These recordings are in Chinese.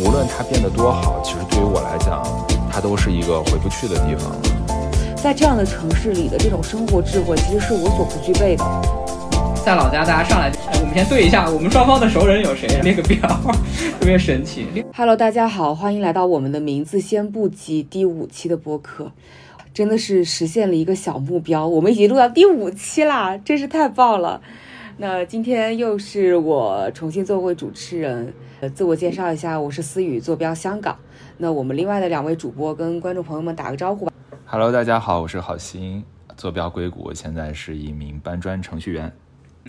无论它变得多好，其实对于我来讲，它都是一个回不去的地方。在这样的城市里的这种生活智慧，其实是我所不具备的。在老家，大家上来，我们先对一下我们双方的熟人有谁，列个表，特别神奇。Hello，大家好，欢迎来到我们的名字先不急第五期的播客，真的是实现了一个小目标，我们已经录到第五期啦，真是太棒了。那今天又是我重新做回主持人，呃，自我介绍一下，我是思雨，坐标香港。那我们另外的两位主播跟观众朋友们打个招呼吧。Hello，大家好，我是郝鑫，坐标硅谷，现在是一名搬砖程序员。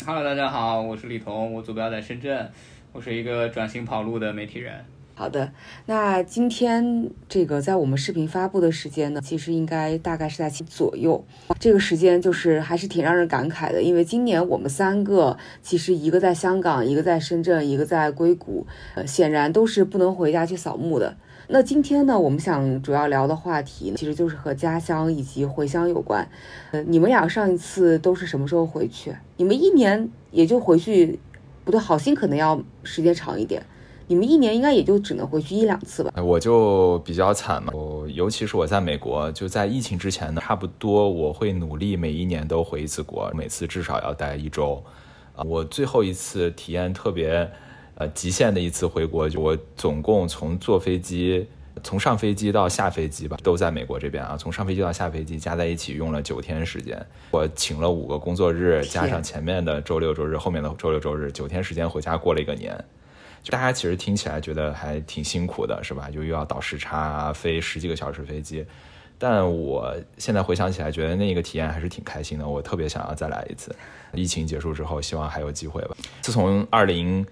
Hello，大家好，我是李彤，我坐标在深圳，我是一个转型跑路的媒体人。好的，那今天这个在我们视频发布的时间呢，其实应该大概是在七左右。这个时间就是还是挺让人感慨的，因为今年我们三个其实一个在香港，一个在深圳，一个在硅谷，呃，显然都是不能回家去扫墓的。那今天呢，我们想主要聊的话题其实就是和家乡以及回乡有关。呃，你们俩上一次都是什么时候回去？你们一年也就回去，不对，好心可能要时间长一点。你们一年应该也就只能回去一两次吧？我就比较惨嘛，我尤其是我在美国，就在疫情之前呢，差不多我会努力每一年都回一次国，每次至少要待一周。啊，我最后一次体验特别，呃，极限的一次回国，就我总共从坐飞机，从上飞机到下飞机吧，都在美国这边啊，从上飞机到下飞机加在一起用了九天时间，我请了五个工作日，加上前面的周六周日，后面的周六周日，九天时间回家过了一个年。大家其实听起来觉得还挺辛苦的，是吧？就又要倒时差，飞十几个小时飞机。但我现在回想起来，觉得那个体验还是挺开心的。我特别想要再来一次。疫情结束之后，希望还有机会吧。自从二零，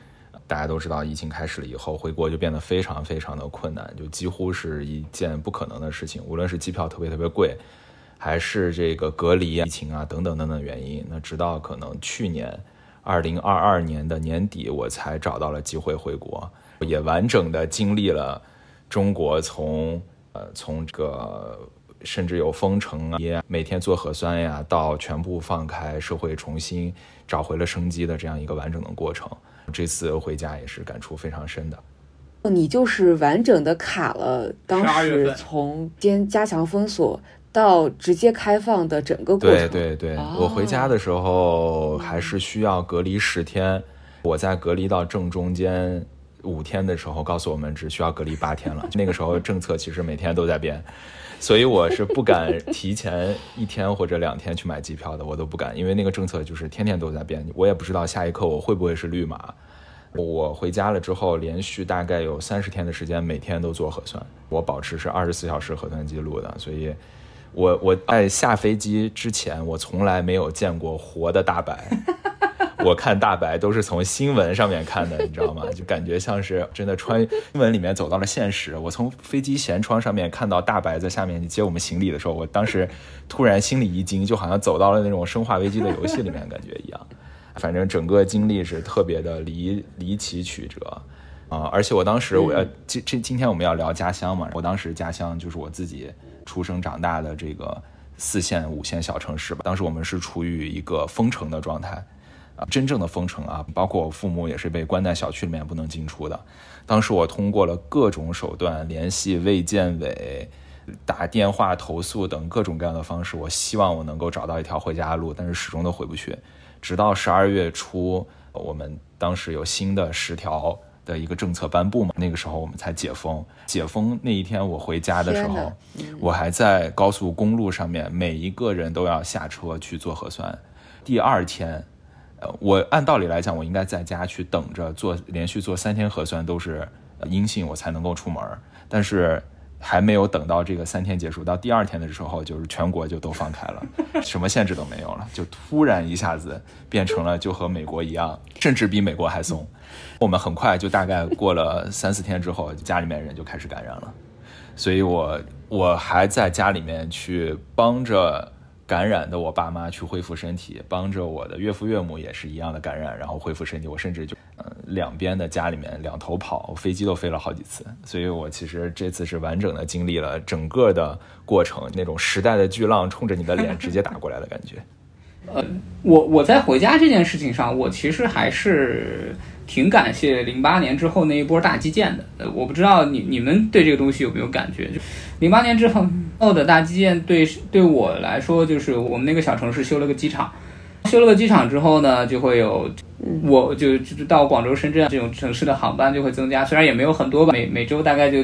大家都知道疫情开始了以后，回国就变得非常非常的困难，就几乎是一件不可能的事情。无论是机票特别特别贵，还是这个隔离、疫情啊等等等等原因，那直到可能去年。二零二二年的年底，我才找到了机会回国，也完整的经历了中国从呃从这个甚至有封城啊，每天做核酸呀，到全部放开，社会重新找回了生机的这样一个完整的过程。这次回家也是感触非常深的。你就是完整的卡了当时从先加强封锁。到直接开放的整个过程。对对对，我回家的时候还是需要隔离十天。我在隔离到正中间五天的时候，告诉我们只需要隔离八天了。那个时候政策其实每天都在变，所以我是不敢提前一天或者两天去买机票的，我都不敢，因为那个政策就是天天都在变，我也不知道下一刻我会不会是绿码。我回家了之后，连续大概有三十天的时间，每天都做核酸，我保持是二十四小时核酸记录的，所以。我我在下飞机之前，我从来没有见过活的大白。我看大白都是从新闻上面看的，你知道吗？就感觉像是真的穿新闻里面走到了现实。我从飞机舷窗上面看到大白在下面接我们行李的时候，我当时突然心里一惊，就好像走到了那种生化危机的游戏里面感觉一样。反正整个经历是特别的离离奇曲折啊！而且我当时我要今这今天我们要聊家乡嘛，我当时家乡就是我自己。出生长大的这个四线五线小城市吧，当时我们是处于一个封城的状态，啊，真正的封城啊，包括我父母也是被关在小区里面不能进出的。当时我通过了各种手段联系卫健委，打电话投诉等各种各样的方式，我希望我能够找到一条回家的路，但是始终都回不去。直到十二月初，我们当时有新的十条。的一个政策颁布嘛，那个时候我们才解封。解封那一天我回家的时候，我还在高速公路上面，每一个人都要下车去做核酸。第二天，呃，我按道理来讲，我应该在家去等着做，连续做三天核酸都是阴性，我才能够出门。但是。还没有等到这个三天结束，到第二天的时候，就是全国就都放开了，什么限制都没有了，就突然一下子变成了就和美国一样，甚至比美国还松。我们很快就大概过了 三四天之后，家里面人就开始感染了，所以我我还在家里面去帮着。感染的我爸妈去恢复身体，帮着我的岳父岳母也是一样的感染，然后恢复身体。我甚至就，呃，两边的家里面两头跑，飞机都飞了好几次。所以我其实这次是完整的经历了整个的过程，那种时代的巨浪冲着你的脸直接打过来的感觉。呃，我我在回家这件事情上，我其实还是挺感谢零八年之后那一波大基建的。呃，我不知道你你们对这个东西有没有感觉？就零八年之后后的大基建对对我来说，就是我们那个小城市修了个机场，修了个机场之后呢，就会有我就就到广州、深圳这种城市的航班就会增加，虽然也没有很多吧，每每周大概就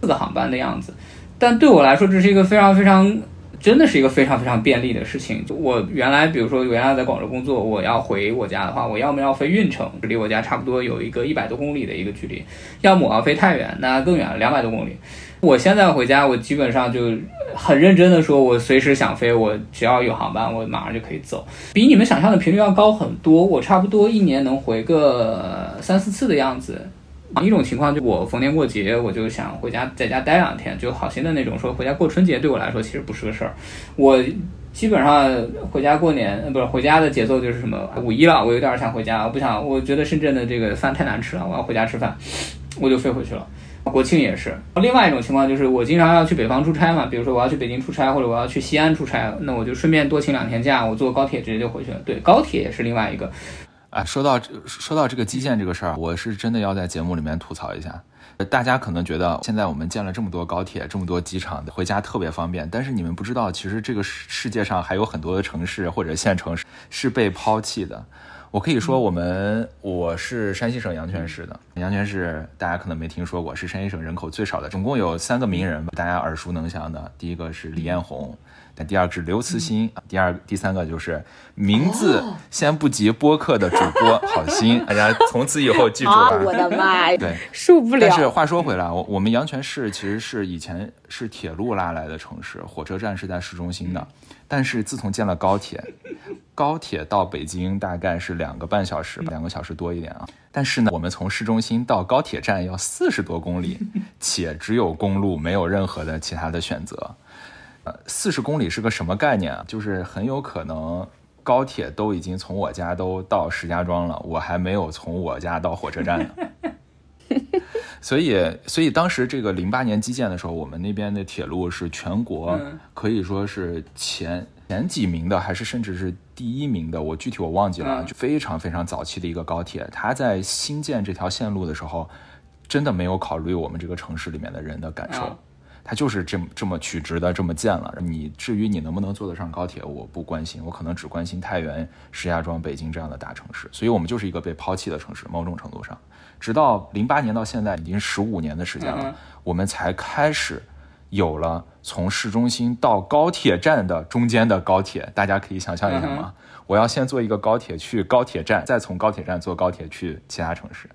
四个航班的样子，但对我来说这是一个非常非常。真的是一个非常非常便利的事情。我原来，比如说原来在广州工作，我要回我家的话，我要么要飞运城，离我家差不多有一个一百多公里的一个距离；要么我要飞太原，那更远了，两百多公里。我现在回家，我基本上就很认真的说，我随时想飞，我只要有航班，我马上就可以走，比你们想象的频率要高很多。我差不多一年能回个三四次的样子。一种情况就我逢年过节我就想回家在家待两天，就好心的那种说回家过春节对我来说其实不是个事儿。我基本上回家过年，不是回家的节奏就是什么五一了，我有点想回家，我不想，我觉得深圳的这个饭太难吃了，我要回家吃饭，我就飞回去了。国庆也是。另外一种情况就是我经常要去北方出差嘛，比如说我要去北京出差或者我要去西安出差，那我就顺便多请两天假，我坐高铁直接就回去了。对，高铁也是另外一个。啊，说到说到这个基建这个事儿，我是真的要在节目里面吐槽一下。大家可能觉得现在我们建了这么多高铁，这么多机场，回家特别方便。但是你们不知道，其实这个世界上还有很多的城市或者县城是被抛弃的。我可以说，我们我是山西省阳泉市的，阳泉市大家可能没听说过，是山西省人口最少的，总共有三个名人吧，大家耳熟能详的。第一个是李彦宏。第二个是刘慈欣，第二、第三个就是名字先不及播客的主播好心，大家从此以后记住了。我的妈呀！对，受不了。但是话说回来，我我们阳泉市其实是以前是铁路拉来的城市，火车站是在市中心的。但是自从建了高铁，高铁到北京大概是两个半小时，两个小时多一点啊。但是呢，我们从市中心到高铁站要四十多公里，且只有公路，没有任何的其他的选择。四十公里是个什么概念啊？就是很有可能高铁都已经从我家都到石家庄了，我还没有从我家到火车站呢。所以，所以当时这个零八年基建的时候，我们那边的铁路是全国可以说是前前几名的，还是甚至是第一名的？我具体我忘记了，就非常非常早期的一个高铁。它在新建这条线路的时候，真的没有考虑我们这个城市里面的人的感受。它就是这么这么曲直的这么建了，你至于你能不能坐得上高铁，我不关心，我可能只关心太原、石家庄、北京这样的大城市，所以我们就是一个被抛弃的城市，某种程度上，直到零八年到现在已经十五年的时间了，我们才开始有了从市中心到高铁站的中间的高铁，大家可以想象一下吗？我要先坐一个高铁去高铁站，再从高铁站坐高铁去其他城市，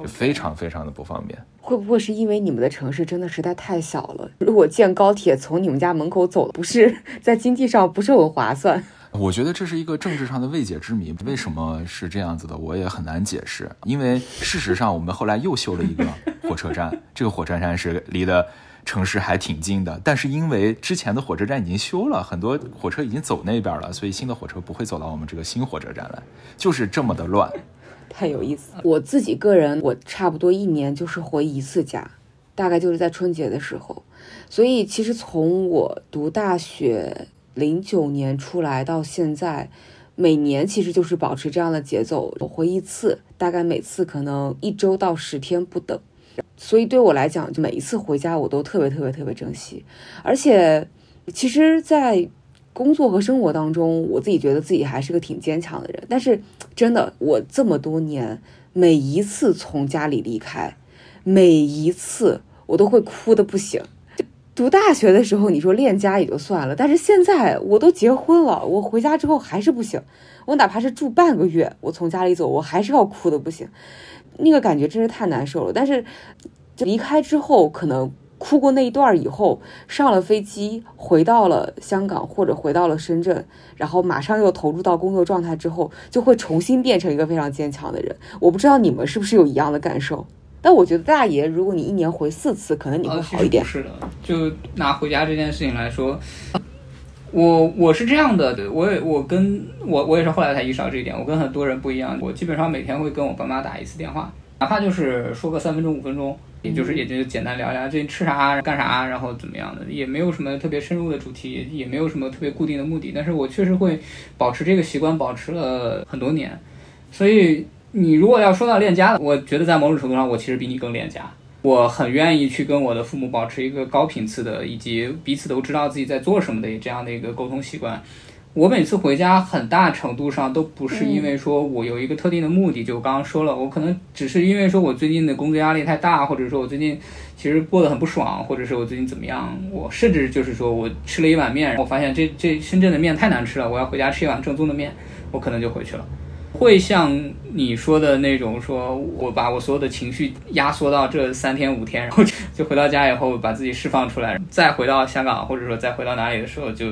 就非常非常的不方便。会不会是因为你们的城市真的实在太小了？如果建高铁从你们家门口走，不是在经济上不是很划算？我觉得这是一个政治上的未解之谜。为什么是这样子的？我也很难解释。因为事实上，我们后来又修了一个火车站，这个火车站是离的城市还挺近的。但是因为之前的火车站已经修了很多，火车已经走那边了，所以新的火车不会走到我们这个新火车站来，就是这么的乱。太有意思了。我自己个人，我差不多一年就是回一次家，大概就是在春节的时候。所以其实从我读大学零九年出来到现在，每年其实就是保持这样的节奏，我回一次，大概每次可能一周到十天不等。所以对我来讲，就每一次回家我都特别特别特别珍惜。而且，其实，在工作和生活当中，我自己觉得自己还是个挺坚强的人。但是，真的，我这么多年，每一次从家里离开，每一次我都会哭的不行。读大学的时候，你说恋家也就算了，但是现在我都结婚了，我回家之后还是不行。我哪怕是住半个月，我从家里走，我还是要哭的不行。那个感觉真是太难受了。但是，离开之后，可能。哭过那一段以后，上了飞机，回到了香港或者回到了深圳，然后马上又投入到工作状态之后，就会重新变成一个非常坚强的人。我不知道你们是不是有一样的感受，但我觉得大爷，如果你一年回四次，可能你会好一点。是的，就拿回家这件事情来说，我我是这样的，我也我跟我我也是后来才意识到这一点，我跟很多人不一样，我基本上每天会跟我爸妈打一次电话，哪怕就是说个三分钟五分钟。也就是也就简单聊聊最近吃啥干啥，然后怎么样的，也没有什么特别深入的主题，也没有什么特别固定的目的。但是我确实会保持这个习惯，保持了很多年。所以你如果要说到恋家，我觉得在某种程度上，我其实比你更恋家。我很愿意去跟我的父母保持一个高频次的，以及彼此都知道自己在做什么的这样的一个沟通习惯。我每次回家，很大程度上都不是因为说我有一个特定的目的，就我刚刚说了，我可能只是因为说我最近的工作压力太大，或者说我最近其实过得很不爽，或者是我最近怎么样，我甚至就是说我吃了一碗面，我发现这这深圳的面太难吃了，我要回家吃一碗正宗的面，我可能就回去了。会像你说的那种，说我把我所有的情绪压缩到这三天五天，然后就回到家以后把自己释放出来，再回到香港或者说再回到哪里的时候就。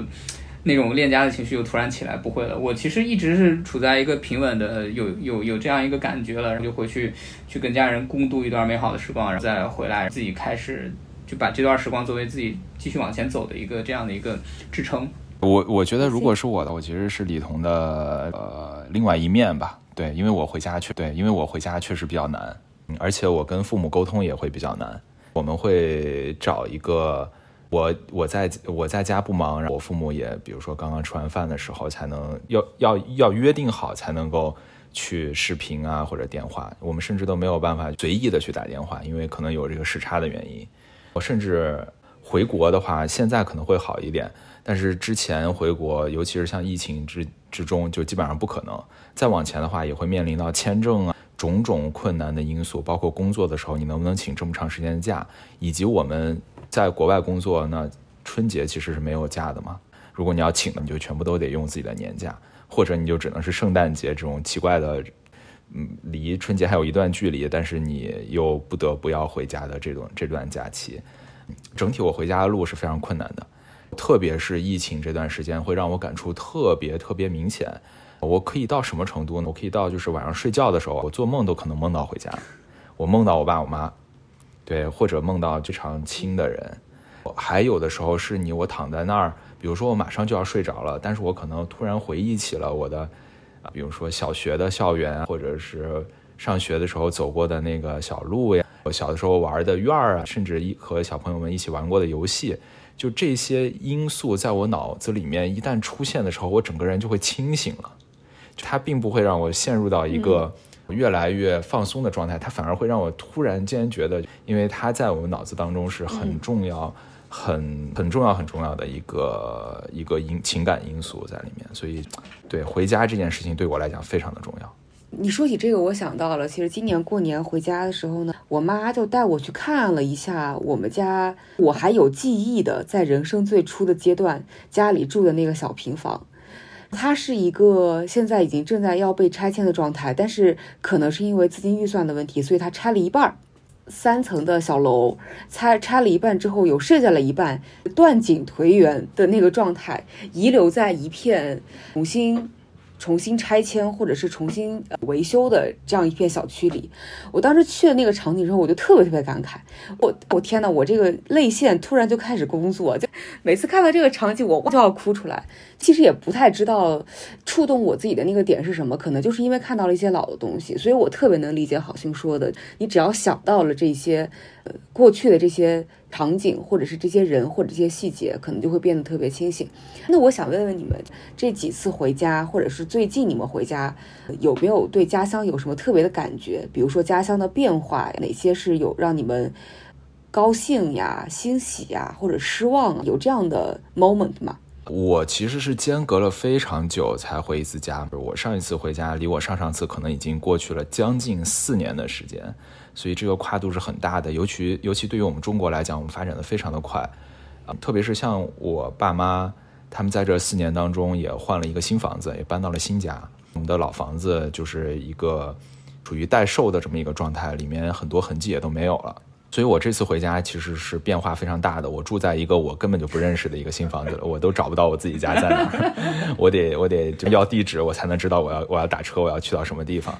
那种恋家的情绪又突然起来，不会了。我其实一直是处在一个平稳的，有有有这样一个感觉了，然后就回去去跟家人共度一段美好的时光，然后再回来自己开始就把这段时光作为自己继续往前走的一个这样的一个支撑。我我觉得如果是我的，我其实是李彤的呃另外一面吧。对，因为我回家确对，因为我回家确实比较难，而且我跟父母沟通也会比较难。我们会找一个。我我在我在家不忙，我父母也，比如说刚刚吃完饭的时候，才能要要要约定好才能够去视频啊或者电话。我们甚至都没有办法随意的去打电话，因为可能有这个时差的原因。我甚至回国的话，现在可能会好一点，但是之前回国，尤其是像疫情之之中，就基本上不可能。再往前的话，也会面临到签证啊种种困难的因素，包括工作的时候你能不能请这么长时间的假，以及我们。在国外工作，那春节其实是没有假的嘛。如果你要请的，你就全部都得用自己的年假，或者你就只能是圣诞节这种奇怪的，嗯，离春节还有一段距离，但是你又不得不要回家的这种这段假期。整体我回家的路是非常困难的，特别是疫情这段时间，会让我感触特别特别明显。我可以到什么程度呢？我可以到就是晚上睡觉的时候，我做梦都可能梦到回家，我梦到我爸我妈。对，或者梦到非常亲的人，还有的时候是你我躺在那儿，比如说我马上就要睡着了，但是我可能突然回忆起了我的，啊，比如说小学的校园，或者是上学的时候走过的那个小路呀，我小的时候玩的院儿啊，甚至一和小朋友们一起玩过的游戏，就这些因素在我脑子里面一旦出现的时候，我整个人就会清醒了，它并不会让我陷入到一个。越来越放松的状态，它反而会让我突然间觉得，因为它在我们脑子当中是很重要、很很重要、很重要的一个一个因情感因素在里面。所以，对回家这件事情对我来讲非常的重要。你说起这个，我想到了，其实今年过年回家的时候呢，我妈就带我去看了一下我们家，我还有记忆的，在人生最初的阶段家里住的那个小平房。它是一个现在已经正在要被拆迁的状态，但是可能是因为资金预算的问题，所以它拆了一半儿，三层的小楼拆拆了一半之后，有剩下了一半断井颓垣的那个状态，遗留在一片重新。重新拆迁或者是重新维修的这样一片小区里，我当时去了那个场景之后，我就特别特别感慨。我我天呐，我这个泪腺突然就开始工作，就每次看到这个场景，我就要哭出来。其实也不太知道触动我自己的那个点是什么，可能就是因为看到了一些老的东西，所以我特别能理解好心说的。你只要想到了这些，呃，过去的这些。场景，或者是这些人，或者这些细节，可能就会变得特别清醒。那我想问问你们，这几次回家，或者是最近你们回家，有没有对家乡有什么特别的感觉？比如说家乡的变化，哪些是有让你们高兴呀、欣喜呀，或者失望？有这样的 moment 吗？我其实是间隔了非常久才回一次家。我上一次回家，离我上上次可能已经过去了将近四年的时间。所以这个跨度是很大的，尤其尤其对于我们中国来讲，我们发展的非常的快，啊，特别是像我爸妈，他们在这四年当中也换了一个新房子，也搬到了新家。我们的老房子就是一个处于待售的这么一个状态，里面很多痕迹也都没有了。所以我这次回家其实是变化非常大的。我住在一个我根本就不认识的一个新房子，我都找不到我自己家在哪，我得我得要地址，我才能知道我要我要打车，我要去到什么地方。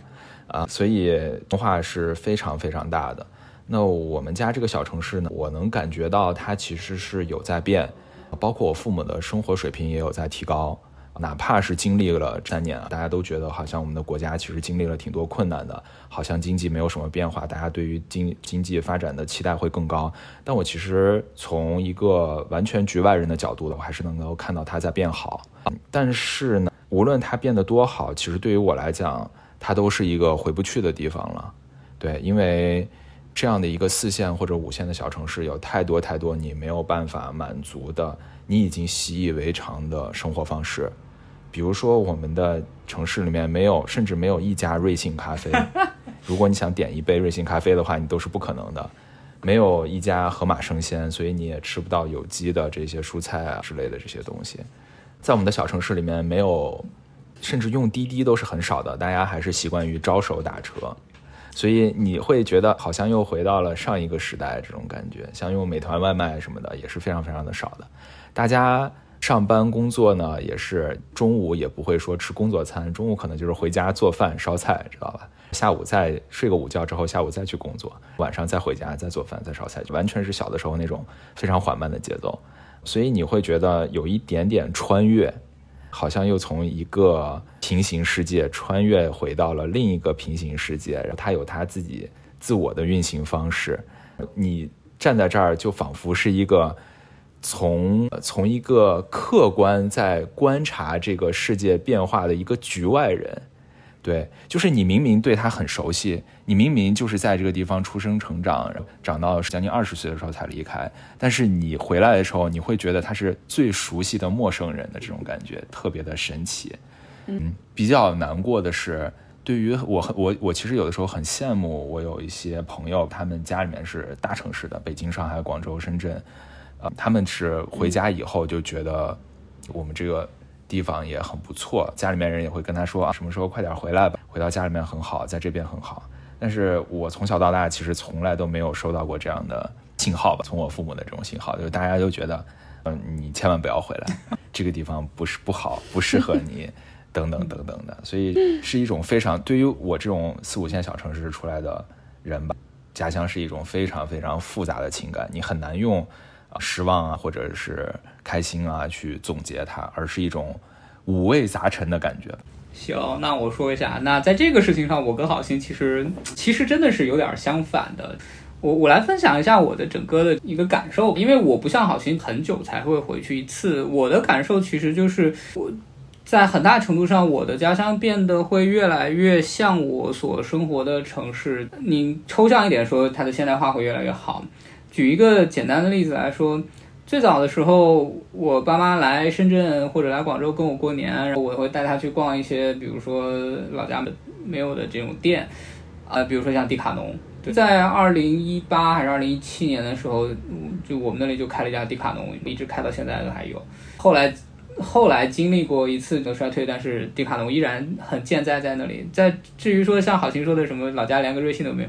啊，所以变化是非常非常大的。那我们家这个小城市呢，我能感觉到它其实是有在变，包括我父母的生活水平也有在提高。哪怕是经历了三年啊，大家都觉得好像我们的国家其实经历了挺多困难的，好像经济没有什么变化，大家对于经经济发展的期待会更高。但我其实从一个完全局外人的角度的，我还是能够看到它在变好。但是呢，无论它变得多好，其实对于我来讲，它都是一个回不去的地方了。对，因为这样的一个四线或者五线的小城市，有太多太多你没有办法满足的，你已经习以为常的生活方式。比如说，我们的城市里面没有，甚至没有一家瑞幸咖啡。如果你想点一杯瑞幸咖啡的话，你都是不可能的。没有一家盒马生鲜，所以你也吃不到有机的这些蔬菜啊之类的这些东西。在我们的小城市里面，没有，甚至用滴滴都是很少的，大家还是习惯于招手打车，所以你会觉得好像又回到了上一个时代这种感觉。像用美团外卖什么的也是非常非常的少的。大家上班工作呢，也是中午也不会说吃工作餐，中午可能就是回家做饭烧菜，知道吧？下午再睡个午觉之后，下午再去工作，晚上再回家再做饭再烧菜，完全是小的时候那种非常缓慢的节奏，所以你会觉得有一点点穿越，好像又从一个平行世界穿越回到了另一个平行世界，然后它有它自己自我的运行方式，你站在这儿就仿佛是一个从从一个客观在观察这个世界变化的一个局外人。对，就是你明明对他很熟悉，你明明就是在这个地方出生成长，长到将近二十岁的时候才离开，但是你回来的时候，你会觉得他是最熟悉的陌生人的这种感觉，特别的神奇。嗯，比较难过的是，对于我，我我其实有的时候很羡慕我有一些朋友，他们家里面是大城市的，北京、上海、广州、深圳，呃，他们是回家以后就觉得我们这个。地方也很不错，家里面人也会跟他说啊，什么时候快点回来吧，回到家里面很好，在这边很好。但是我从小到大其实从来都没有收到过这样的信号吧，从我父母的这种信号，就是大家都觉得，嗯，你千万不要回来，这个地方不是不好，不适合你，等等等等的。所以是一种非常对于我这种四五线小城市出来的人吧，家乡是一种非常非常复杂的情感，你很难用。失望啊，或者是开心啊，去总结它，而是一种五味杂陈的感觉。行，那我说一下，那在这个事情上，我跟好心其实其实真的是有点相反的。我我来分享一下我的整个的一个感受，因为我不像好心很久才会回去一次。我的感受其实就是我在很大程度上，我的家乡变得会越来越像我所生活的城市。你抽象一点说，它的现代化会越来越好。举一个简单的例子来说，最早的时候，我爸妈来深圳或者来广州跟我过年，然后我会带他去逛一些，比如说老家没有的这种店，啊，比如说像迪卡侬。在二零一八还是二零一七年的时候，就我们那里就开了一家迪卡侬，一直开到现在都还有。后来，后来经历过一次的衰退，但是迪卡侬依然很健在在那里。在至于说像好心说的什么老家连个瑞幸都没有。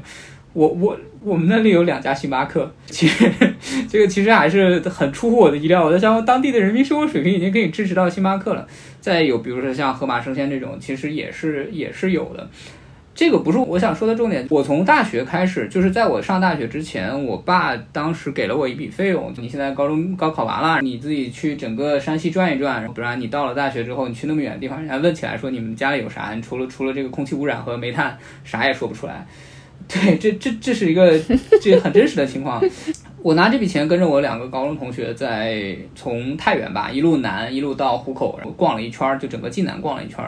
我我我们那里有两家星巴克，其实这个其实还是很出乎我的意料。我在想，当地的人民生活水平已经可以支持到星巴克了。再有，比如说像盒马生鲜这种，其实也是也是有的。这个不是我想说的重点。我从大学开始，就是在我上大学之前，我爸当时给了我一笔费用。你现在高中高考完了，你自己去整个山西转一转，不然你到了大学之后，你去那么远的地方，人家问起来说你们家里有啥？你除了除了这个空气污染和煤炭，啥也说不出来。对，这这这是一个这很真实的情况。我拿这笔钱跟着我两个高中同学，在从太原吧一路南一路到湖口，然后逛了一圈，就整个晋南逛了一圈。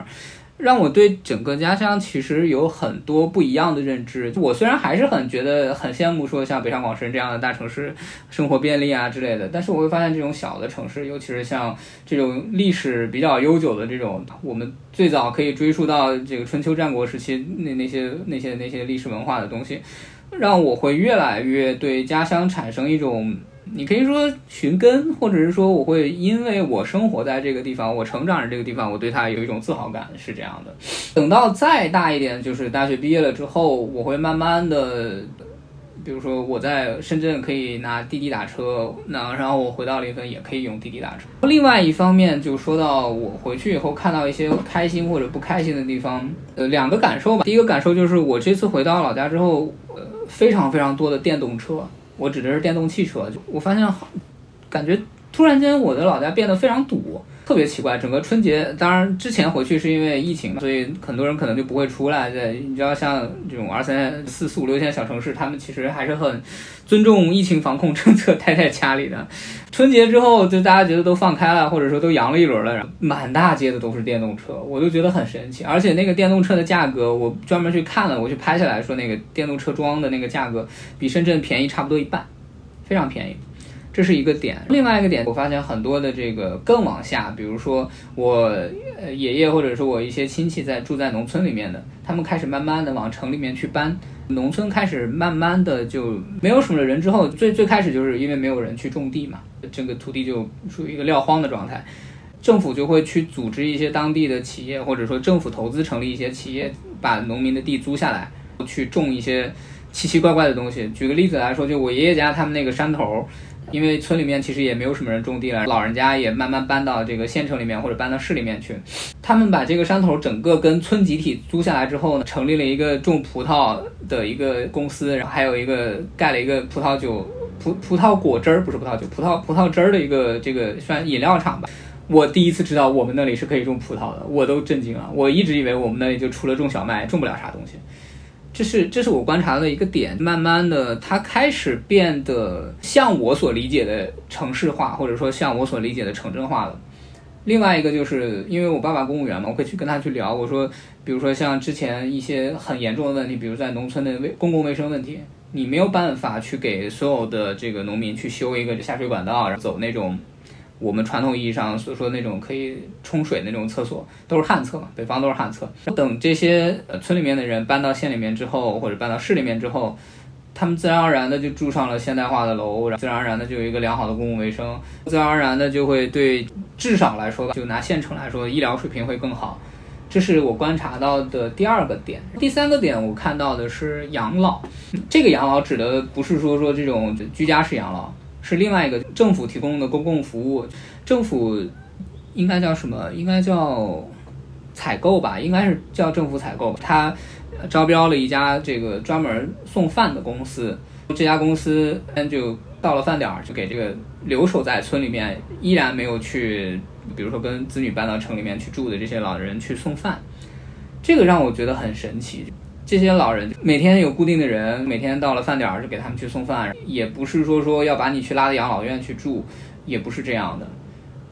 让我对整个家乡其实有很多不一样的认知。我虽然还是很觉得很羡慕说像北上广深这样的大城市生活便利啊之类的，但是我会发现这种小的城市，尤其是像这种历史比较悠久的这种，我们最早可以追溯到这个春秋战国时期那那些那些那些历史文化的东西，让我会越来越对家乡产生一种。你可以说寻根，或者是说我会因为我生活在这个地方，我成长在这个地方，我对它有一种自豪感，是这样的。等到再大一点，就是大学毕业了之后，我会慢慢的，比如说我在深圳可以拿滴滴打车，那然后我回到临汾也可以用滴滴打车。另外一方面，就说到我回去以后看到一些开心或者不开心的地方，呃，两个感受吧。第一个感受就是我这次回到老家之后，呃，非常非常多的电动车。我指的是电动汽车，就我发现好，感觉突然间我的老家变得非常堵。特别奇怪，整个春节，当然之前回去是因为疫情，所以很多人可能就不会出来。对，你知道像这种二三四四五六线小城市，他们其实还是很尊重疫情防控政策，待在家里的。春节之后，就大家觉得都放开了，或者说都阳了一轮了，满大街的都是电动车，我就觉得很神奇。而且那个电动车的价格，我专门去看了，我去拍下来说，那个电动车装的那个价格比深圳便宜差不多一半，非常便宜。这是一个点，另外一个点，我发现很多的这个更往下，比如说我爷爷或者说我一些亲戚在住在农村里面的，他们开始慢慢的往城里面去搬，农村开始慢慢的就没有什么人之后，最最开始就是因为没有人去种地嘛，这个土地就处于一个撂荒的状态，政府就会去组织一些当地的企业，或者说政府投资成立一些企业，把农民的地租下来，去种一些奇奇怪怪的东西。举个例子来说，就我爷爷家他们那个山头。因为村里面其实也没有什么人种地了，老人家也慢慢搬到这个县城里面或者搬到市里面去。他们把这个山头整个跟村集体租下来之后呢，成立了一个种葡萄的一个公司，然后还有一个盖了一个葡萄酒、葡葡萄果汁儿不是葡萄酒，葡萄葡萄汁儿的一个这个算饮料厂吧。我第一次知道我们那里是可以种葡萄的，我都震惊了。我一直以为我们那里就除了种小麦，种不了啥东西。这是这是我观察的一个点，慢慢的它开始变得像我所理解的城市化，或者说像我所理解的城镇化了。另外一个就是因为我爸爸公务员嘛，我可以去跟他去聊，我说，比如说像之前一些很严重的问题，比如在农村的卫公共卫生问题，你没有办法去给所有的这个农民去修一个下水管道，然后走那种。我们传统意义上所说的那种可以冲水那种厕所，都是旱厕，北方都是旱厕。等这些村里面的人搬到县里面之后，或者搬到市里面之后，他们自然而然的就住上了现代化的楼，自然而然的就有一个良好的公共卫生，自然而然的就会对至少来说吧，就拿县城来说，医疗水平会更好。这是我观察到的第二个点。第三个点，我看到的是养老。这个养老指的不是说说这种居家式养老。是另外一个政府提供的公共服务，政府应该叫什么？应该叫采购吧？应该是叫政府采购。他招标了一家这个专门送饭的公司，这家公司就到了饭点儿就给这个留守在村里面依然没有去，比如说跟子女搬到城里面去住的这些老人去送饭，这个让我觉得很神奇。这些老人每天有固定的人，每天到了饭点儿就给他们去送饭，也不是说说要把你去拉到养老院去住，也不是这样的。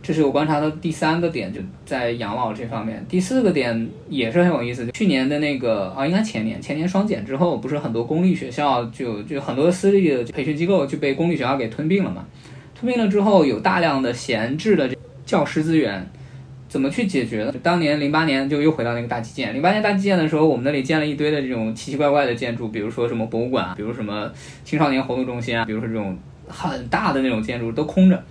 这是我观察的第三个点，就在养老这方面。第四个点也是很有意思，去年的那个啊，应该前年，前年双减之后，不是很多公立学校就就很多私立的培训机构就被公立学校给吞并了嘛？吞并了之后，有大量的闲置的教师资源。怎么去解决呢？当年零八年就又回到那个大基建。零八年大基建的时候，我们那里建了一堆的这种奇奇怪怪的建筑，比如说什么博物馆，比如什么青少年活动中心啊，比如说这种很大的那种建筑都空着，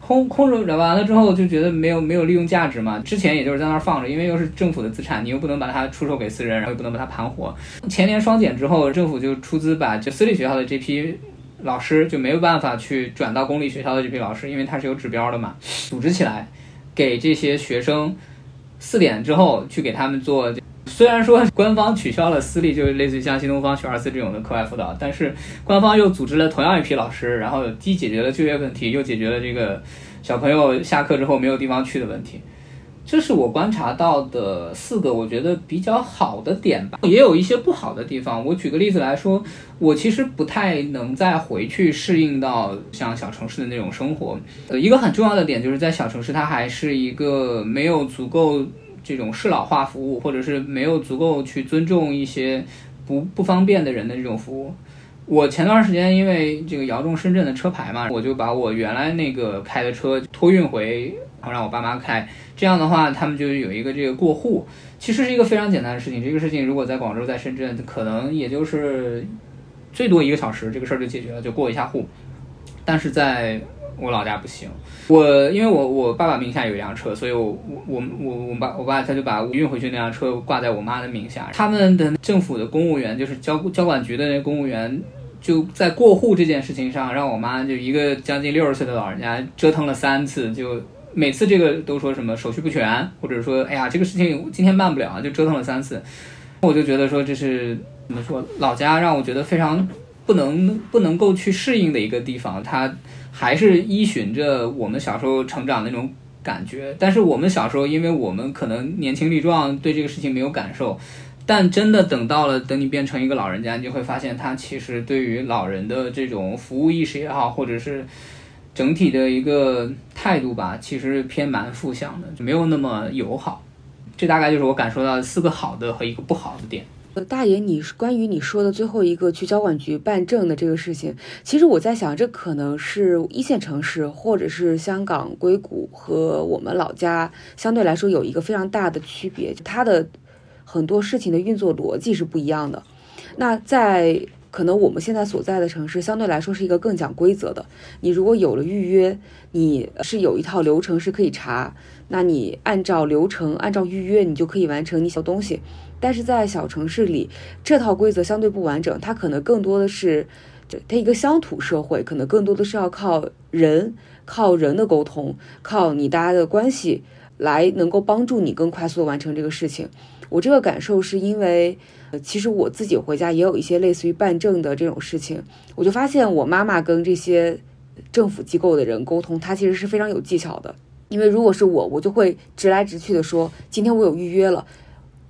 空空着完了之后就觉得没有没有利用价值嘛。之前也就是在那儿放着，因为又是政府的资产，你又不能把它出售给私人，然后又不能把它盘活。前年双减之后，政府就出资把就私立学校的这批老师就没有办法去转到公立学校的这批老师，因为它是有指标的嘛，组织起来。给这些学生四点之后去给他们做，虽然说官方取消了私立，就是类似于像新东方、学而思这种的课外辅导，但是官方又组织了同样一批老师，然后既解决了就业问题，又解决了这个小朋友下课之后没有地方去的问题。这是我观察到的四个我觉得比较好的点吧，也有一些不好的地方。我举个例子来说，我其实不太能再回去适应到像小城市的那种生活。呃，一个很重要的点就是在小城市，它还是一个没有足够这种适老化服务，或者是没有足够去尊重一些不不方便的人的这种服务。我前段时间因为这个摇中深圳的车牌嘛，我就把我原来那个开的车托运回。让我爸妈开，这样的话，他们就有一个这个过户，其实是一个非常简单的事情。这个事情如果在广州、在深圳，可能也就是最多一个小时，这个事儿就解决了，就过一下户。但是在我老家不行，我因为我我爸爸名下有一辆车，所以我我我我爸我爸他就把运回去那辆车挂在我妈的名下。他们的政府的公务员，就是交交管局的那公务员，就在过户这件事情上，让我妈就一个将近六十岁的老人家折腾了三次，就。每次这个都说什么手续不全，或者说哎呀这个事情今天办不了，就折腾了三次，我就觉得说这是怎么说老家让我觉得非常不能不能够去适应的一个地方，它还是依循着我们小时候成长那种感觉。但是我们小时候，因为我们可能年轻力壮，对这个事情没有感受。但真的等到了，等你变成一个老人家，你就会发现，他其实对于老人的这种服务意识也好，或者是整体的一个态度吧，其实偏蛮负向的，就没有那么友好。这大概就是我感受到四个好的和一个不好的点。大爷，你关于你说的最后一个去交管局办证的这个事情，其实我在想，这可能是一线城市或者是香港硅谷和我们老家相对来说有一个非常大的区别，它的。很多事情的运作逻辑是不一样的。那在可能我们现在所在的城市，相对来说是一个更讲规则的。你如果有了预约，你是有一套流程是可以查，那你按照流程、按照预约，你就可以完成你小东西。但是在小城市里，这套规则相对不完整，它可能更多的是，它一个乡土社会，可能更多的是要靠人、靠人的沟通、靠你大家的关系来能够帮助你更快速的完成这个事情。我这个感受是因为，呃，其实我自己回家也有一些类似于办证的这种事情，我就发现我妈妈跟这些政府机构的人沟通，她其实是非常有技巧的。因为如果是我，我就会直来直去的说，今天我有预约了，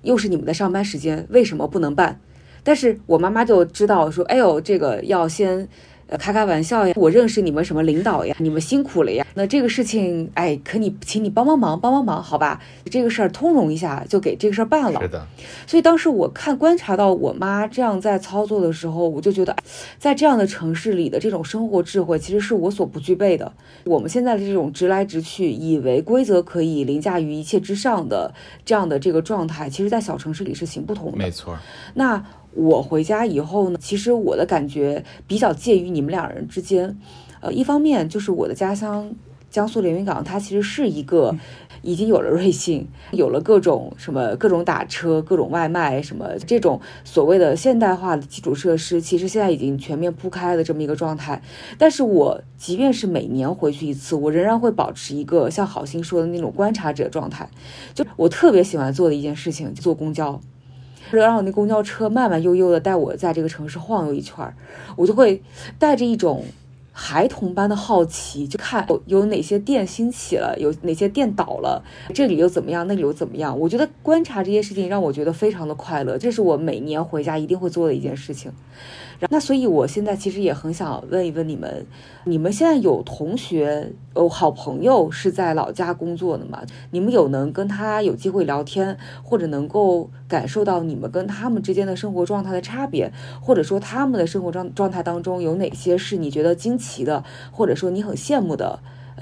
又是你们的上班时间，为什么不能办？但是我妈妈就知道说，哎呦，这个要先。呃，开开玩笑呀，我认识你们什么领导呀？你们辛苦了呀。那这个事情，哎，可你请你帮帮忙，帮帮忙，好吧？这个事儿通融一下，就给这个事儿办了。是的。所以当时我看观察到我妈这样在操作的时候，我就觉得，在这样的城市里的这种生活智慧，其实是我所不具备的。我们现在的这种直来直去，以为规则可以凌驾于一切之上的这样的这个状态，其实在小城市里是行不通的。没错。那。我回家以后呢，其实我的感觉比较介于你们两人之间，呃，一方面就是我的家乡江苏连云港，它其实是一个已经有了瑞幸，有了各种什么各种打车、各种外卖什么这种所谓的现代化的基础设施，其实现在已经全面铺开的这么一个状态。但是我即便是每年回去一次，我仍然会保持一个像好心说的那种观察者状态，就我特别喜欢做的一件事情，坐公交。让那公交车慢慢悠悠的带我在这个城市晃悠一圈儿，我就会带着一种孩童般的好奇，就看有哪些店兴起了，有哪些店倒了，这里又怎么样，那里又怎么样。我觉得观察这些事情让我觉得非常的快乐，这是我每年回家一定会做的一件事情。那所以，我现在其实也很想问一问你们，你们现在有同学、哦好朋友是在老家工作的吗？你们有能跟他有机会聊天，或者能够感受到你们跟他们之间的生活状态的差别，或者说他们的生活状状态当中有哪些是你觉得惊奇的，或者说你很羡慕的？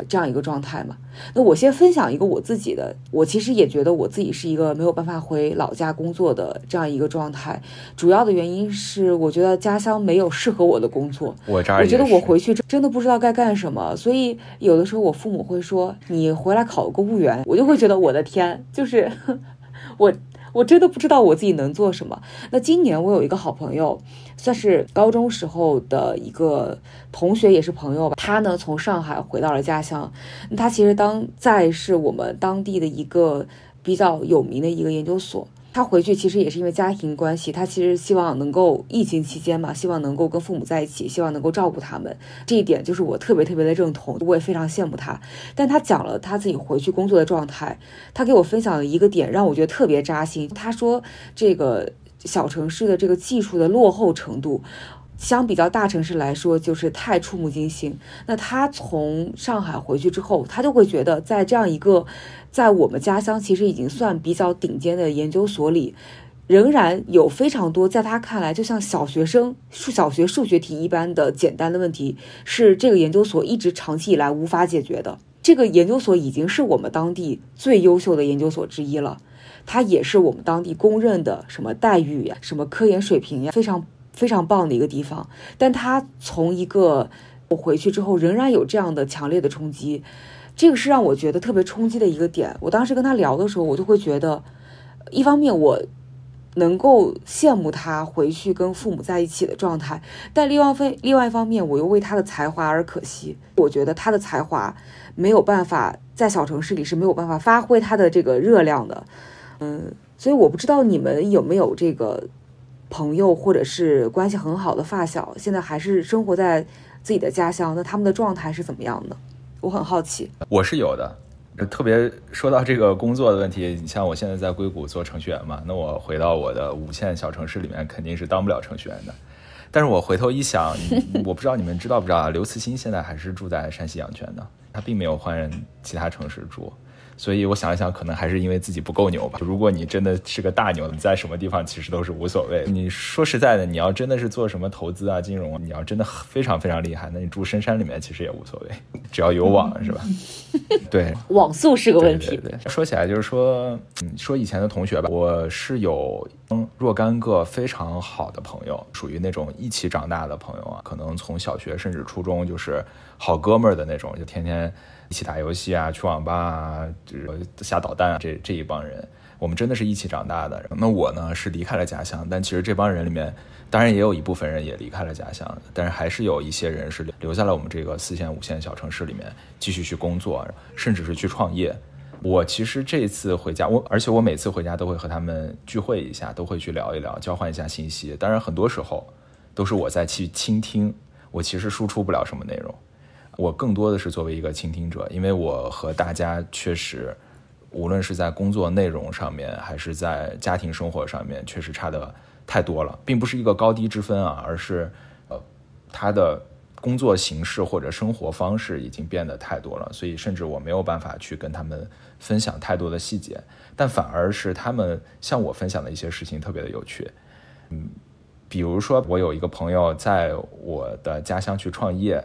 这样一个状态嘛，那我先分享一个我自己的，我其实也觉得我自己是一个没有办法回老家工作的这样一个状态，主要的原因是我觉得家乡没有适合我的工作，我这儿我觉得我回去真的不知道该干什么，所以有的时候我父母会说你回来考个公务员，我就会觉得我的天，就是 我。我真的不知道我自己能做什么。那今年我有一个好朋友，算是高中时候的一个同学，也是朋友吧。他呢从上海回到了家乡。他其实当在是我们当地的一个比较有名的一个研究所。他回去其实也是因为家庭关系，他其实希望能够疫情期间嘛，希望能够跟父母在一起，希望能够照顾他们。这一点就是我特别特别的认同，我也非常羡慕他。但他讲了他自己回去工作的状态，他给我分享了一个点，让我觉得特别扎心。他说这个小城市的这个技术的落后程度。相比较大城市来说，就是太触目惊心。那他从上海回去之后，他就会觉得，在这样一个在我们家乡其实已经算比较顶尖的研究所里，仍然有非常多在他看来就像小学生数小学数学题一般的简单的问题，是这个研究所一直长期以来无法解决的。这个研究所已经是我们当地最优秀的研究所之一了，它也是我们当地公认的什么待遇呀、什么科研水平呀，非常。非常棒的一个地方，但他从一个我回去之后仍然有这样的强烈的冲击，这个是让我觉得特别冲击的一个点。我当时跟他聊的时候，我就会觉得，一方面我能够羡慕他回去跟父母在一起的状态，但另外非另外一方面，我又为他的才华而可惜。我觉得他的才华没有办法在小城市里是没有办法发挥他的这个热量的，嗯，所以我不知道你们有没有这个。朋友或者是关系很好的发小，现在还是生活在自己的家乡，那他们的状态是怎么样的？我很好奇。我是有的。特别说到这个工作的问题，你像我现在在硅谷做程序员嘛，那我回到我的五线小城市里面，肯定是当不了程序员的。但是我回头一想，我不知道你们知道不知道，刘慈欣现在还是住在山西阳泉的，他并没有换其他城市住。所以我想一想，可能还是因为自己不够牛吧。如果你真的是个大牛，你在什么地方其实都是无所谓。你说实在的，你要真的是做什么投资啊、金融，你要真的非常非常厉害，那你住深山里面其实也无所谓，只要有网，是吧？对，网速是个问题。对对。说起来就是说，嗯，说以前的同学吧，我是有若干个非常好的朋友，属于那种一起长大的朋友啊，可能从小学甚至初中就是好哥们儿的那种，就天天。一起打游戏啊，去网吧啊，就是下导弹啊，这这一帮人，我们真的是一起长大的。那我呢是离开了家乡，但其实这帮人里面，当然也有一部分人也离开了家乡，但是还是有一些人是留在了我们这个四线五线小城市里面继续去工作，甚至是去创业。我其实这次回家，我而且我每次回家都会和他们聚会一下，都会去聊一聊，交换一下信息。当然很多时候都是我在去倾听，我其实输出不了什么内容。我更多的是作为一个倾听者，因为我和大家确实，无论是在工作内容上面，还是在家庭生活上面，确实差的太多了，并不是一个高低之分啊，而是，呃，他的工作形式或者生活方式已经变得太多了，所以甚至我没有办法去跟他们分享太多的细节，但反而是他们向我分享的一些事情特别的有趣，嗯，比如说我有一个朋友在我的家乡去创业。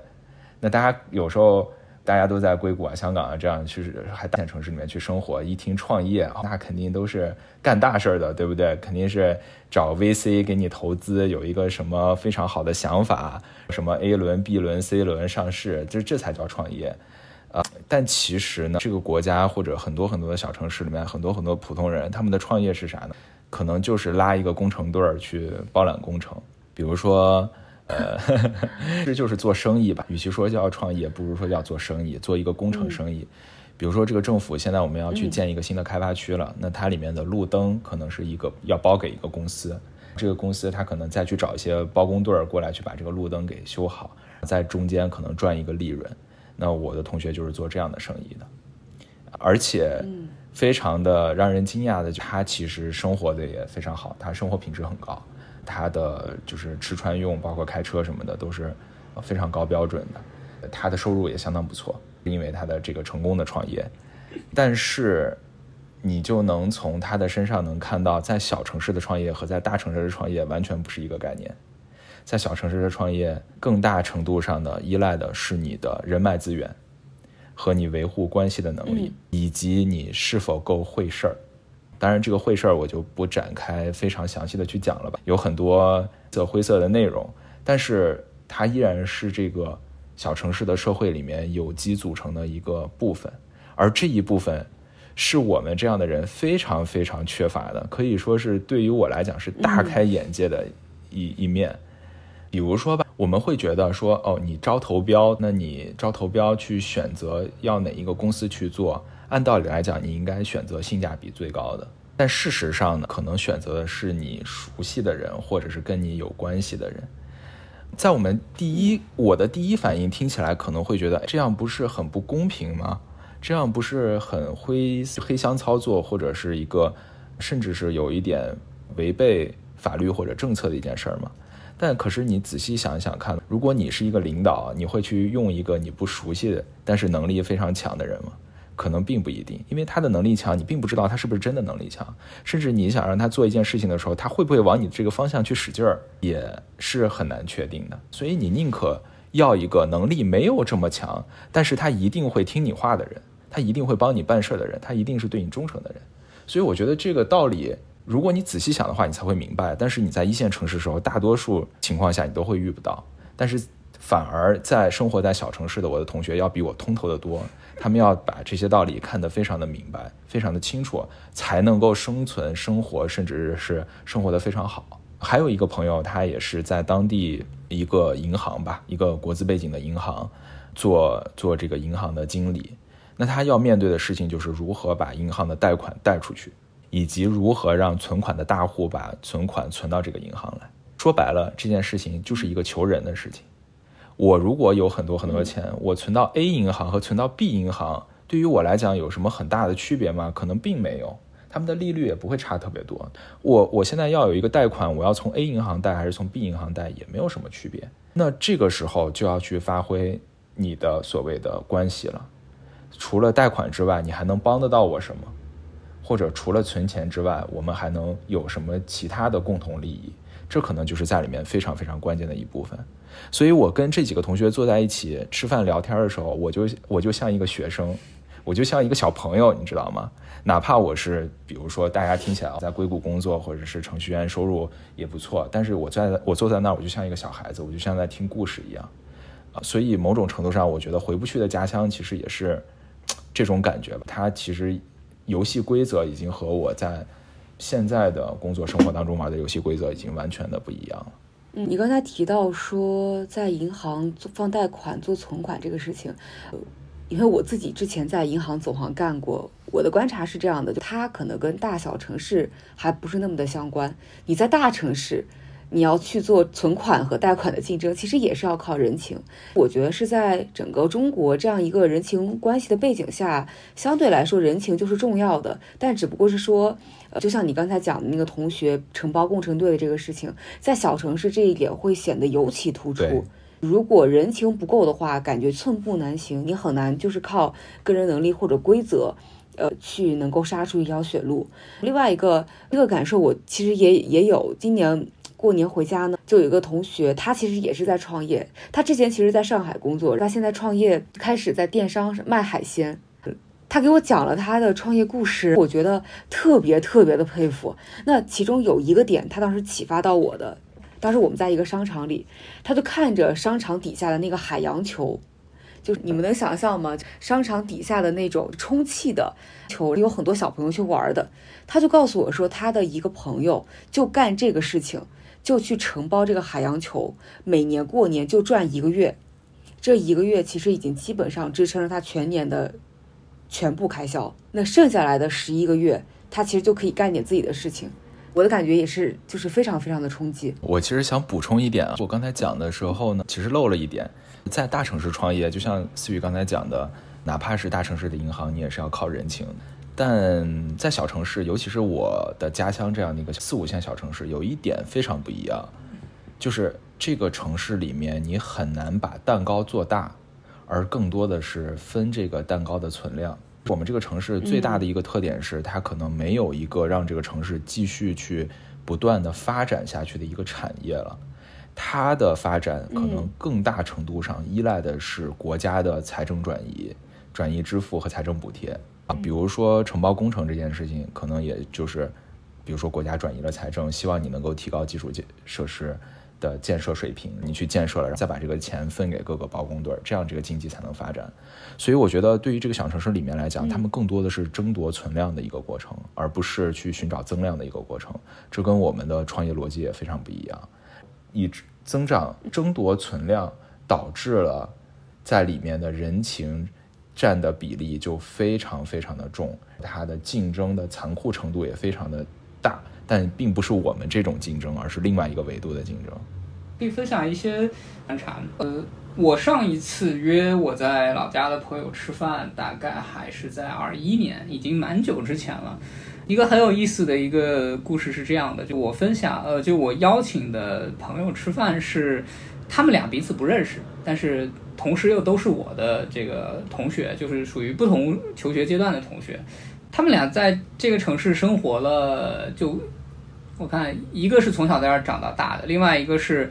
那大家有时候大家都在硅谷啊、香港啊这样去还大城市里面去生活，一听创业，那肯定都是干大事儿的，对不对？肯定是找 VC 给你投资，有一个什么非常好的想法，什么 A 轮、B 轮、C 轮上市，这这才叫创业啊！但其实呢，这个国家或者很多很多的小城市里面，很多很多普通人，他们的创业是啥呢？可能就是拉一个工程队儿去包揽工程，比如说。呃，这就是做生意吧。与其说叫创业，不如说叫做生意，做一个工程生意。比如说，这个政府现在我们要去建一个新的开发区了，那它里面的路灯可能是一个要包给一个公司，这个公司它可能再去找一些包工队儿过来去把这个路灯给修好，在中间可能赚一个利润。那我的同学就是做这样的生意的，而且非常的让人惊讶的，他其实生活的也非常好，他生活品质很高。他的就是吃穿用，包括开车什么的，都是非常高标准的。他的收入也相当不错，因为他的这个成功的创业。但是，你就能从他的身上能看到，在小城市的创业和在大城市的创业完全不是一个概念。在小城市的创业，更大程度上的依赖的是你的人脉资源和你维护关系的能力，以及你是否够会事儿。当然，这个会事儿我就不展开非常详细的去讲了吧，有很多色灰色的内容，但是它依然是这个小城市的社会里面有机组成的一个部分，而这一部分是我们这样的人非常非常缺乏的，可以说是对于我来讲是大开眼界的一一面。比如说吧，我们会觉得说，哦，你招投标，那你招投标去选择要哪一个公司去做。按道理来讲，你应该选择性价比最高的，但事实上呢，可能选择的是你熟悉的人，或者是跟你有关系的人。在我们第一，我的第一反应听起来可能会觉得这样不是很不公平吗？这样不是很灰黑箱操作，或者是一个甚至是有一点违背法律或者政策的一件事儿吗？但可是你仔细想想看，如果你是一个领导，你会去用一个你不熟悉的，但是能力非常强的人吗？可能并不一定，因为他的能力强，你并不知道他是不是真的能力强。甚至你想让他做一件事情的时候，他会不会往你这个方向去使劲儿，也是很难确定的。所以你宁可要一个能力没有这么强，但是他一定会听你话的人，他一定会帮你办事儿的人，他一定是对你忠诚的人。所以我觉得这个道理，如果你仔细想的话，你才会明白。但是你在一线城市的时候，大多数情况下你都会遇不到。但是反而在生活在小城市的我的同学要比我通透的多。他们要把这些道理看得非常的明白，非常的清楚，才能够生存、生活，甚至是生活的非常好。还有一个朋友，他也是在当地一个银行吧，一个国资背景的银行，做做这个银行的经理。那他要面对的事情就是如何把银行的贷款贷出去，以及如何让存款的大户把存款存到这个银行来。说白了，这件事情就是一个求人的事情。我如果有很多很多钱，我存到 A 银行和存到 B 银行，对于我来讲有什么很大的区别吗？可能并没有，他们的利率也不会差特别多。我我现在要有一个贷款，我要从 A 银行贷还是从 B 银行贷，也没有什么区别。那这个时候就要去发挥你的所谓的关系了。除了贷款之外，你还能帮得到我什么？或者除了存钱之外，我们还能有什么其他的共同利益？这可能就是在里面非常非常关键的一部分，所以我跟这几个同学坐在一起吃饭聊天的时候，我就我就像一个学生，我就像一个小朋友，你知道吗？哪怕我是比如说大家听起来在硅谷工作或者是程序员，收入也不错，但是我在我坐在那儿，我就像一个小孩子，我就像在听故事一样啊。所以某种程度上，我觉得回不去的家乡其实也是这种感觉吧。它其实游戏规则已经和我在。现在的工作生活当中玩的游戏规则已经完全的不一样了。嗯，你刚才提到说在银行做放贷款、做存款这个事情，因为我自己之前在银行总行干过，我的观察是这样的，就它可能跟大小城市还不是那么的相关。你在大城市。你要去做存款和贷款的竞争，其实也是要靠人情。我觉得是在整个中国这样一个人情关系的背景下，相对来说人情就是重要的。但只不过是说，就像你刚才讲的那个同学承包工程队的这个事情，在小城市这一点会显得尤其突出。如果人情不够的话，感觉寸步难行，你很难就是靠个人能力或者规则，呃，去能够杀出一条血路。另外一个这个感受，我其实也也有今年。过年回家呢，就有一个同学，他其实也是在创业。他之前其实在上海工作，他现在创业，开始在电商卖海鲜。他给我讲了他的创业故事，我觉得特别特别的佩服。那其中有一个点，他当时启发到我的。当时我们在一个商场里，他就看着商场底下的那个海洋球，就你们能想象吗？商场底下的那种充气的球，有很多小朋友去玩的。他就告诉我说，他的一个朋友就干这个事情。就去承包这个海洋球，每年过年就赚一个月，这一个月其实已经基本上支撑了他全年的全部开销。那剩下来的十一个月，他其实就可以干点自己的事情。我的感觉也是，就是非常非常的冲击。我其实想补充一点啊，我刚才讲的时候呢，其实漏了一点，在大城市创业，就像思雨刚才讲的，哪怕是大城市的银行，你也是要靠人情。但在小城市，尤其是我的家乡这样的一个四五线小城市，有一点非常不一样，就是这个城市里面你很难把蛋糕做大，而更多的是分这个蛋糕的存量。我们这个城市最大的一个特点是，它可能没有一个让这个城市继续去不断的发展下去的一个产业了，它的发展可能更大程度上依赖的是国家的财政转移、转移支付和财政补贴。比如说承包工程这件事情，可能也就是，比如说国家转移了财政，希望你能够提高基础建设施的建设水平，你去建设了，再把这个钱分给各个包工队，这样这个经济才能发展。所以我觉得，对于这个小城市里面来讲，他们更多的是争夺存量的一个过程，而不是去寻找增量的一个过程。这跟我们的创业逻辑也非常不一样。以增长争夺存量，导致了在里面的人情。占的比例就非常非常的重，它的竞争的残酷程度也非常的大，但并不是我们这种竞争，而是另外一个维度的竞争。可以分享一些观察。呃，我上一次约我在老家的朋友吃饭，大概还是在二一年，已经蛮久之前了。一个很有意思的一个故事是这样的，就我分享，呃，就我邀请的朋友吃饭是，他们俩彼此不认识，但是。同时又都是我的这个同学，就是属于不同求学阶段的同学。他们俩在这个城市生活了，就我看一个是从小在这儿长到大的，另外一个是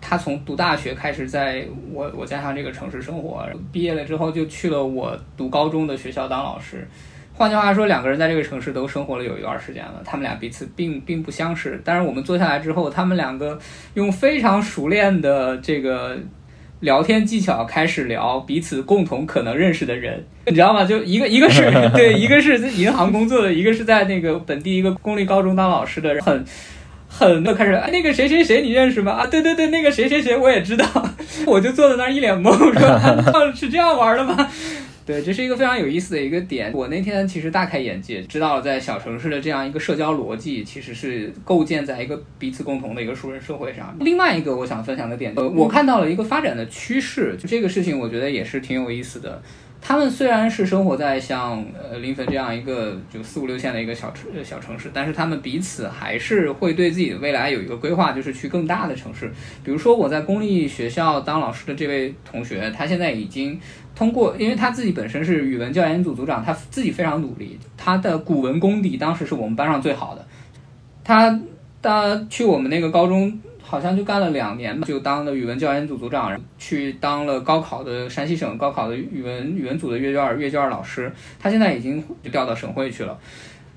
他从读大学开始在我我家乡这个城市生活，毕业了之后就去了我读高中的学校当老师。换句话说，两个人在这个城市都生活了有一段时间了，他们俩彼此并并不相识。但是我们坐下来之后，他们两个用非常熟练的这个。聊天技巧开始聊彼此共同可能认识的人，你知道吗？就一个一个是对，一个是银行工作的，一个是在那个本地一个公立高中当老师的，很很就开始那个谁谁谁你认识吗？啊，对对对，那个谁谁谁我也知道，我就坐在那儿一脸懵，说是这样玩的吗？对，这是一个非常有意思的一个点。我那天其实大开眼界，知道了在小城市的这样一个社交逻辑，其实是构建在一个彼此共同的一个熟人社会上。另外一个我想分享的点，呃，我看到了一个发展的趋势，就这个事情，我觉得也是挺有意思的。他们虽然是生活在像呃临汾这样一个就四五六线的一个小城小城市，但是他们彼此还是会对自己的未来有一个规划，就是去更大的城市。比如说我在公立学校当老师的这位同学，他现在已经通过，因为他自己本身是语文教研组组长，他自己非常努力，他的古文功底当时是我们班上最好的。他他去我们那个高中。好像就干了两年吧，就当了语文教研组组长，去当了高考的山西省高考的语文语文组的阅卷阅卷老师。他现在已经调到省会去了。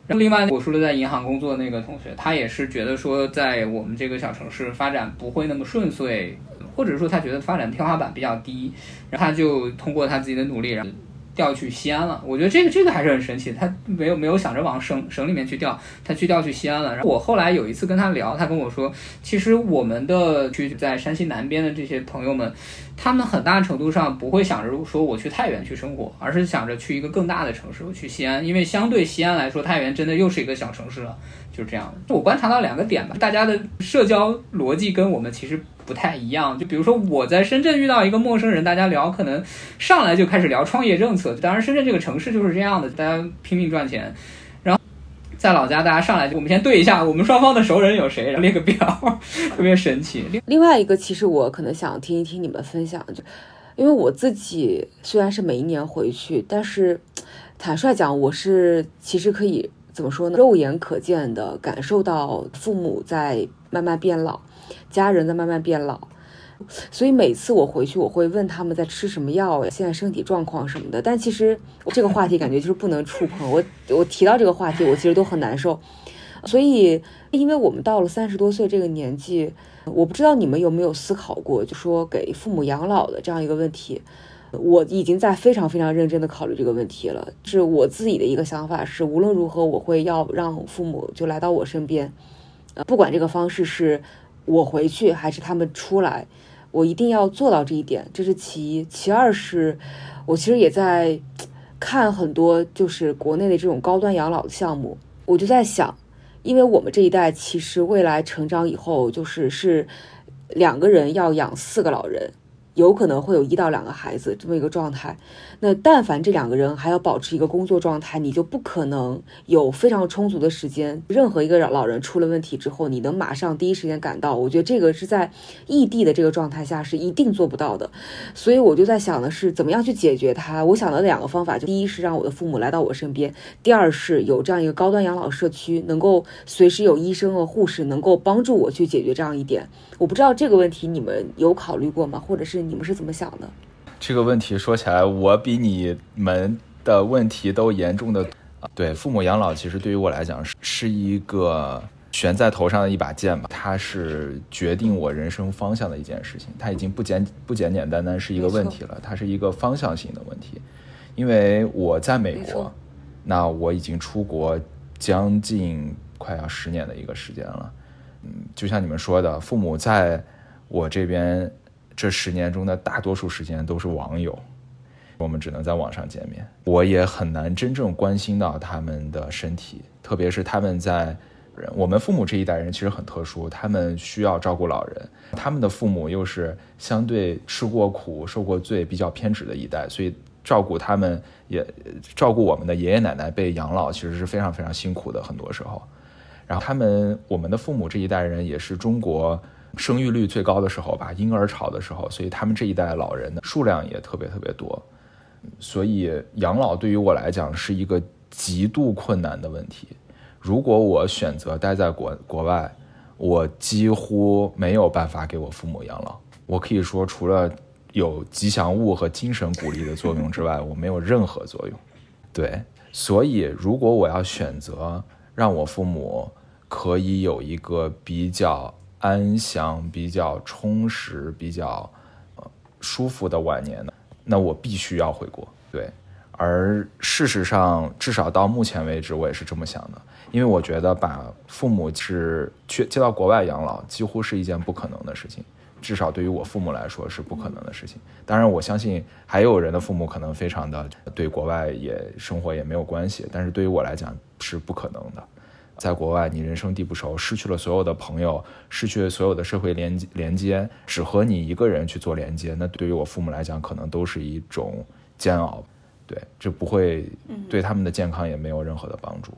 然后另外，我说了在银行工作的那个同学，他也是觉得说在我们这个小城市发展不会那么顺遂，或者说他觉得发展天花板比较低，然后他就通过他自己的努力，然后。调去西安了，我觉得这个这个还是很神奇。他没有没有想着往省省里面去调，他去调去西安了。然后我后来有一次跟他聊，他跟我说，其实我们的去在山西南边的这些朋友们，他们很大程度上不会想着说我去太原去生活，而是想着去一个更大的城市，我去西安，因为相对西安来说，太原真的又是一个小城市了，就是这样。我观察到两个点吧，大家的社交逻辑跟我们其实。不太一样，就比如说我在深圳遇到一个陌生人，大家聊可能上来就开始聊创业政策。当然，深圳这个城市就是这样的，大家拼命赚钱。然后在老家，大家上来就我们先对一下我们双方的熟人有谁，然后列个表，特别神奇。另外一个，其实我可能想听一听你们分享，就因为我自己虽然是每一年回去，但是坦率讲，我是其实可以怎么说呢？肉眼可见的感受到父母在慢慢变老。家人在慢慢变老，所以每次我回去，我会问他们在吃什么药呀，现在身体状况什么的。但其实这个话题感觉就是不能触碰。我我提到这个话题，我其实都很难受。所以，因为我们到了三十多岁这个年纪，我不知道你们有没有思考过，就说给父母养老的这样一个问题。我已经在非常非常认真的考虑这个问题了。是我自己的一个想法是，无论如何，我会要让父母就来到我身边，呃，不管这个方式是。我回去还是他们出来，我一定要做到这一点，这是其一。其二是，我其实也在看很多就是国内的这种高端养老的项目，我就在想，因为我们这一代其实未来成长以后，就是是两个人要养四个老人。有可能会有一到两个孩子这么一个状态，那但凡这两个人还要保持一个工作状态，你就不可能有非常充足的时间。任何一个老人出了问题之后，你能马上第一时间赶到，我觉得这个是在异地的这个状态下是一定做不到的。所以我就在想的是怎么样去解决它。我想到两个方法，就第一是让我的父母来到我身边，第二是有这样一个高端养老社区，能够随时有医生和护士能够帮助我去解决这样一点。我不知道这个问题你们有考虑过吗？或者是？你们是怎么想的？这个问题说起来，我比你们的问题都严重的。对，父母养老其实对于我来讲是是一个悬在头上的一把剑吧，它是决定我人生方向的一件事情。它已经不简不简简单单是一个问题了，它是一个方向性的问题。因为我在美国，那我已经出国将近快要十年的一个时间了。嗯，就像你们说的，父母在我这边。这十年中的大多数时间都是网友，我们只能在网上见面。我也很难真正关心到他们的身体，特别是他们在我们父母这一代人其实很特殊，他们需要照顾老人，他们的父母又是相对吃过苦、受过罪、比较偏执的一代，所以照顾他们也照顾我们的爷爷奶奶被养老其实是非常非常辛苦的，很多时候。然后他们我们的父母这一代人也是中国。生育率最高的时候吧，婴儿潮的时候，所以他们这一代老人的数量也特别特别多，所以养老对于我来讲是一个极度困难的问题。如果我选择待在国国外，我几乎没有办法给我父母养老。我可以说，除了有吉祥物和精神鼓励的作用之外，我没有任何作用。对，所以如果我要选择让我父母可以有一个比较。安详、比较充实、比较呃舒服的晚年呢，那我必须要回国。对，而事实上，至少到目前为止，我也是这么想的。因为我觉得把父母是去接到国外养老，几乎是一件不可能的事情。至少对于我父母来说是不可能的事情。当然，我相信还有人的父母可能非常的对国外也生活也没有关系，但是对于我来讲是不可能的。在国外，你人生地不熟，失去了所有的朋友，失去了所有的社会连连接，只和你一个人去做连接，那对于我父母来讲，可能都是一种煎熬。对，这不会对他们的健康也没有任何的帮助。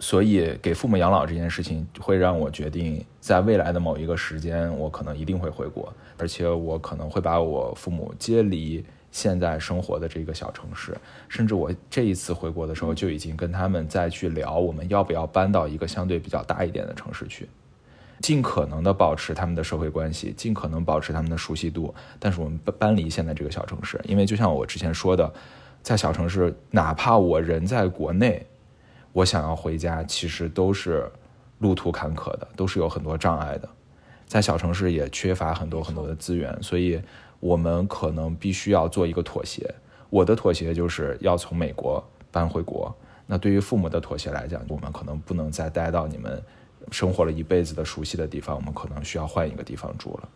所以，给父母养老这件事情，会让我决定，在未来的某一个时间，我可能一定会回国，而且我可能会把我父母接离现在生活的这个小城市，甚至我这一次回国的时候，就已经跟他们再去聊，我们要不要搬到一个相对比较大一点的城市去，尽可能的保持他们的社会关系，尽可能保持他们的熟悉度，但是我们搬搬离现在这个小城市，因为就像我之前说的，在小城市，哪怕我人在国内。我想要回家，其实都是路途坎坷的，都是有很多障碍的。在小城市也缺乏很多很多的资源，所以我们可能必须要做一个妥协。我的妥协就是要从美国搬回国。那对于父母的妥协来讲，我们可能不能再待到你们生活了一辈子的熟悉的地方，我们可能需要换一个地方住了。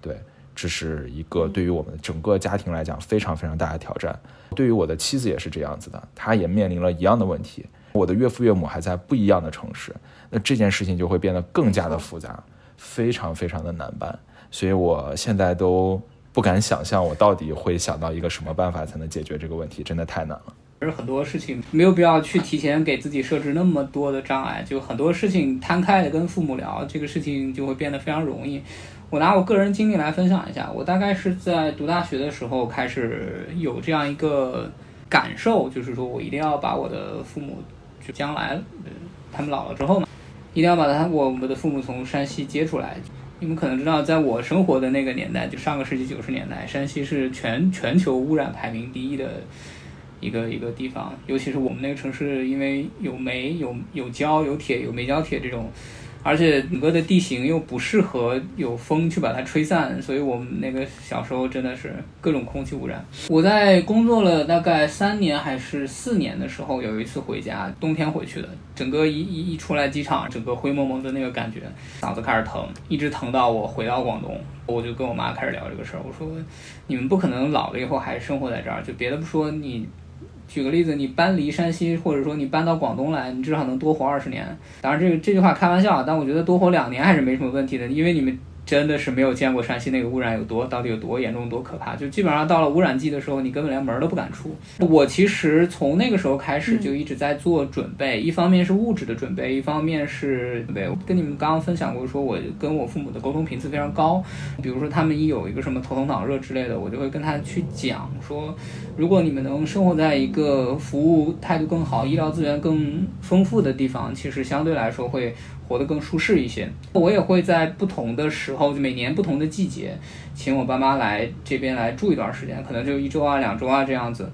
对，这是一个对于我们整个家庭来讲非常非常大的挑战。对于我的妻子也是这样子的，她也面临了一样的问题。我的岳父岳母还在不一样的城市，那这件事情就会变得更加的复杂，非常非常的难办。所以我现在都不敢想象，我到底会想到一个什么办法才能解决这个问题，真的太难了。而很多事情没有必要去提前给自己设置那么多的障碍，就很多事情摊开的跟父母聊，这个事情就会变得非常容易。我拿我个人经历来分享一下，我大概是在读大学的时候开始有这样一个感受，就是说我一定要把我的父母。就将来，他们老了之后嘛，一定要把他我们的父母从山西接出来。你们可能知道，在我生活的那个年代，就上个世纪九十年代，山西是全全球污染排名第一的一个一个地方。尤其是我们那个城市，因为有煤、有有焦、有铁、有煤焦铁这种。而且整个的地形又不适合有风去把它吹散，所以我们那个小时候真的是各种空气污染。我在工作了大概三年还是四年的时候，有一次回家，冬天回去的，整个一一一出来机场，整个灰蒙蒙的那个感觉，嗓子开始疼，一直疼到我回到广东，我就跟我妈开始聊这个事儿，我说你们不可能老了以后还生活在这儿，就别的不说你。举个例子，你搬离山西，或者说你搬到广东来，你至少能多活二十年。当然，这个这句话开玩笑，但我觉得多活两年还是没什么问题的，因为你们。真的是没有见过山西那个污染有多到底有多严重多可怕，就基本上到了污染季的时候，你根本连门都不敢出。我其实从那个时候开始就一直在做准备，一方面是物质的准备，一方面是准备。跟你们刚刚分享过，说我跟我父母的沟通频次非常高，比如说他们一有一个什么头疼脑热之类的，我就会跟他去讲说，如果你们能生活在一个服务态度更好、医疗资源更丰富的地方，其实相对来说会。活得更舒适一些。我也会在不同的时候，每年不同的季节，请我爸妈来这边来住一段时间，可能就一周啊、两周啊这样子，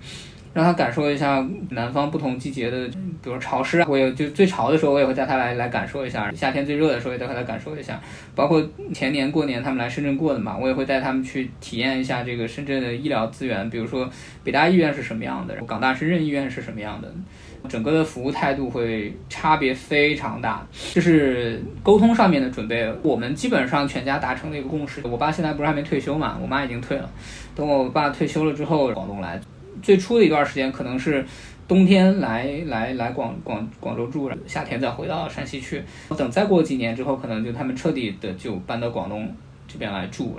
让他感受一下南方不同季节的，比如潮湿啊。我也就最潮的时候，我也会带他来来感受一下；夏天最热的时候，也带他来感受一下。包括前年过年他们来深圳过的嘛，我也会带他们去体验一下这个深圳的医疗资源，比如说北大医院是什么样的，港大深圳医院是什么样的。整个的服务态度会差别非常大，就是沟通上面的准备，我们基本上全家达成了一个共识。我爸现在不是还没退休嘛，我妈已经退了。等我爸退休了之后，广东来，最初的一段时间可能是冬天来来来广广广州住，夏天再回到山西去。等再过几年之后，可能就他们彻底的就搬到广东这边来住，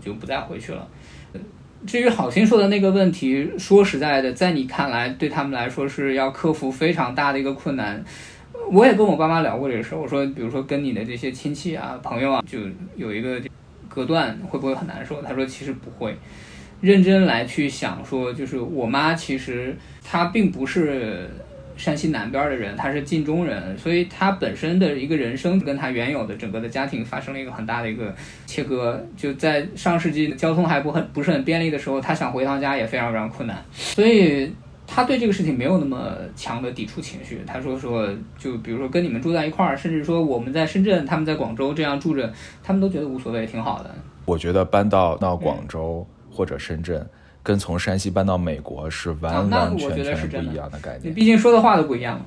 就不再回去了。至于好心说的那个问题，说实在的，在你看来，对他们来说是要克服非常大的一个困难。我也跟我爸妈聊过这个事儿，我说，比如说跟你的这些亲戚啊、朋友啊，就有一个隔断，会不会很难受？他说其实不会。认真来去想说，就是我妈其实她并不是。山西南边的人，他是晋中人，所以他本身的一个人生跟他原有的整个的家庭发生了一个很大的一个切割。就在上世纪交通还不很不是很便利的时候，他想回趟家也非常非常困难。所以他对这个事情没有那么强的抵触情绪。他说说，就比如说跟你们住在一块儿，甚至说我们在深圳，他们在广州这样住着，他们都觉得无所谓，挺好的。我觉得搬到到广州或者深圳。跟从山西搬到美国是完完全全不一样的概念。你毕竟说的话都不一样嘛。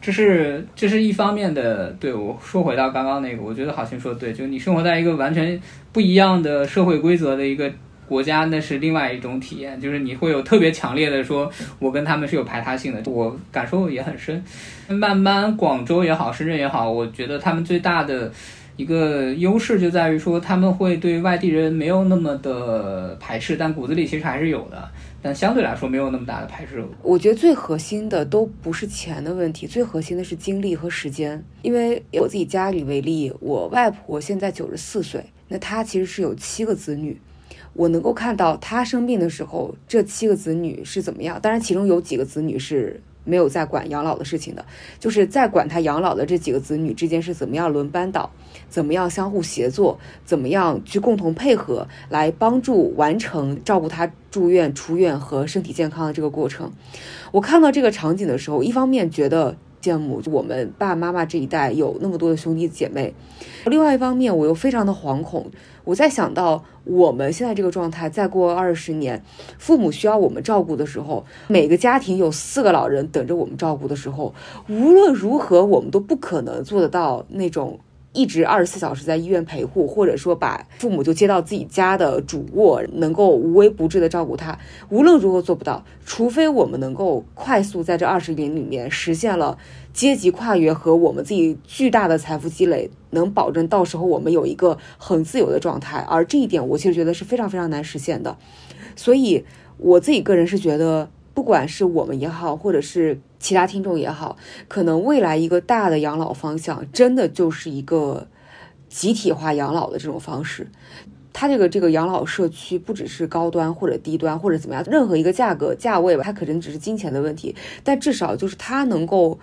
这是这是一方面的。对我说回到刚刚那个，我觉得好像说的对，就是你生活在一个完全不一样的社会规则的一个国家，那是另外一种体验，就是你会有特别强烈的说，我跟他们是有排他性的，我感受也很深。慢慢广州也好，深圳也好，我觉得他们最大的。一个优势就在于说，他们会对外地人没有那么的排斥，但骨子里其实还是有的，但相对来说没有那么大的排斥。我觉得最核心的都不是钱的问题，最核心的是精力和时间。因为以我自己家里为例，我外婆现在九十四岁，那她其实是有七个子女，我能够看到她生病的时候，这七个子女是怎么样。当然，其中有几个子女是。没有在管养老的事情的，就是在管他养老的这几个子女之间是怎么样轮班倒，怎么样相互协作，怎么样去共同配合来帮助完成照顾他住院、出院和身体健康的这个过程。我看到这个场景的时候，一方面觉得。羡慕我们爸爸妈妈这一代有那么多的兄弟姐妹，另外一方面我又非常的惶恐。我在想到我们现在这个状态，再过二十年，父母需要我们照顾的时候，每个家庭有四个老人等着我们照顾的时候，无论如何我们都不可能做得到那种。一直二十四小时在医院陪护，或者说把父母就接到自己家的主卧，能够无微不至的照顾他，无论如何做不到。除非我们能够快速在这二十年里面实现了阶级跨越和我们自己巨大的财富积累，能保证到时候我们有一个很自由的状态。而这一点，我其实觉得是非常非常难实现的。所以我自己个人是觉得。不管是我们也好，或者是其他听众也好，可能未来一个大的养老方向，真的就是一个集体化养老的这种方式。它这个这个养老社区不只是高端或者低端或者怎么样，任何一个价格价位吧，它可能只是金钱的问题，但至少就是它能够。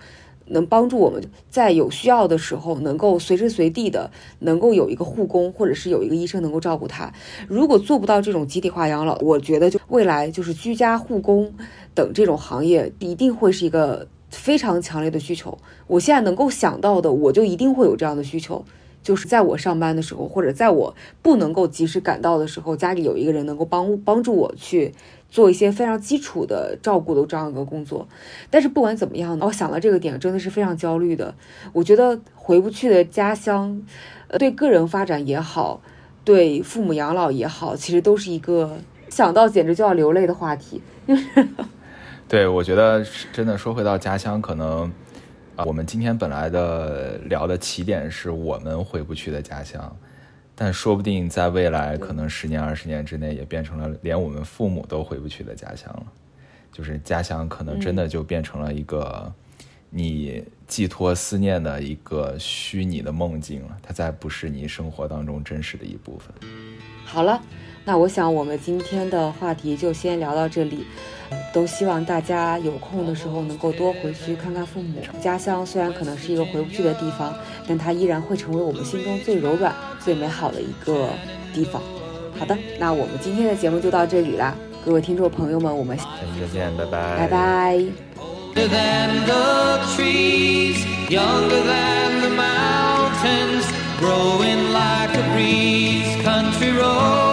能帮助我们在有需要的时候，能够随时随地的能够有一个护工，或者是有一个医生能够照顾他。如果做不到这种集体化养老，我觉得就未来就是居家护工等这种行业一定会是一个非常强烈的需求。我现在能够想到的，我就一定会有这样的需求，就是在我上班的时候，或者在我不能够及时赶到的时候，家里有一个人能够帮帮助我去。做一些非常基础的照顾的这样一个工作，但是不管怎么样呢，我想到这个点真的是非常焦虑的。我觉得回不去的家乡，对个人发展也好，对父母养老也好，其实都是一个想到简直就要流泪的话题。对，我觉得真的说回到家乡，可能，我们今天本来的聊的起点是我们回不去的家乡。但说不定在未来，可能十年、二十年之内，也变成了连我们父母都回不去的家乡了。就是家乡，可能真的就变成了一个你寄托思念的一个虚拟的梦境了。它再不是你生活当中真实的一部分。好了。那我想，我们今天的话题就先聊到这里。都希望大家有空的时候能够多回去看看父母。家乡虽然可能是一个回不去的地方，但它依然会成为我们心中最柔软、最美好的一个地方。好的，那我们今天的节目就到这里啦，各位听众朋友们，我们下期再见，拜拜，拜拜。growing like a breeze, country road.